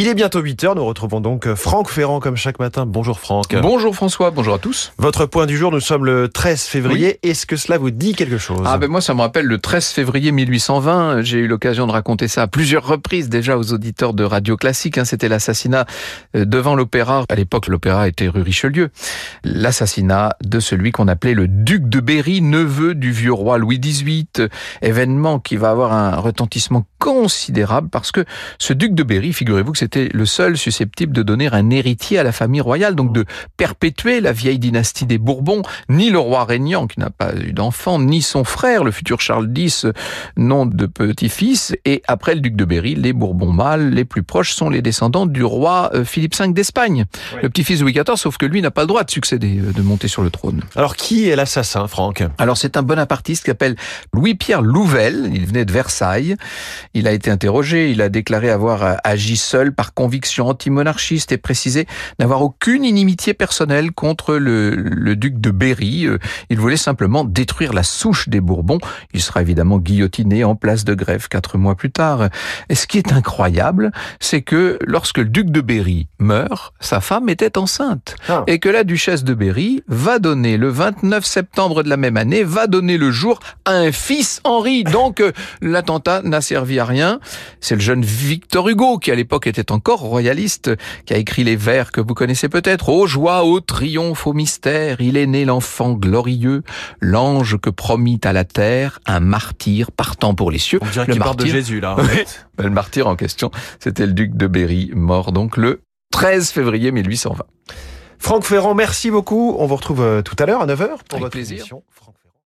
Il est bientôt 8h, nous retrouvons donc Franck Ferrand comme chaque matin. Bonjour Franck. Bonjour François, bonjour à tous. Votre point du jour, nous sommes le 13 février. Est-ce que cela vous dit quelque chose Ah ben moi ça me rappelle le 13 février 1820. J'ai eu l'occasion de raconter ça à plusieurs reprises déjà aux auditeurs de Radio Classique. Hein. C'était l'assassinat euh, devant l'opéra. À l'époque l'opéra était rue Richelieu. L'assassinat de celui qu'on appelait le duc de Berry, neveu du vieux roi Louis XVIII. Événement qui va avoir un retentissement considérable parce que ce duc de Berry, figurez-vous que c'était le seul susceptible de donner un héritier à la famille royale, donc de perpétuer la vieille dynastie des Bourbons. Ni le roi régnant, qui n'a pas eu d'enfant, ni son frère, le futur Charles X, nom de petit-fils. Et après le duc de Berry, les Bourbons mâles les plus proches sont les descendants du roi euh, Philippe V d'Espagne, le petit-fils de Louis XIV, sauf que lui n'a pas le droit de succéder, euh, de monter sur le trône. Alors qui est l'assassin, Franck? Alors c'est un bonapartiste qui s'appelle Louis-Pierre Louvel, il venait de Versailles. Il a été interrogé, il a déclaré avoir euh, agi seul par conviction anti-monarchiste et précisé n'avoir aucune inimitié personnelle contre le, le, duc de Berry. Euh, il voulait simplement détruire la souche des Bourbons. Il sera évidemment guillotiné en place de grève quatre mois plus tard. Et ce qui est incroyable, c'est que lorsque le duc de Berry meurt, sa femme était enceinte. Ah. Et que la duchesse de Berry va donner, le 29 septembre de la même année, va donner le jour à un fils Henri. Donc euh, l'attentat n'a servi à rien. C'est le jeune Victor Hugo qui à l'époque était encore royaliste, qui a écrit les vers que vous connaissez peut-être. Ô joie, ô triomphe, ô mystère, il est né l'enfant glorieux, l'ange que promit à la terre un martyr partant pour les cieux. On dirait le martyr de Jésus là. En fait. le martyr en question, c'était le duc de Berry, mort donc le 13 février 1820. Franck Ferrand, merci beaucoup. On vous retrouve euh, tout à l'heure à 9h pour votre plaisir. émission.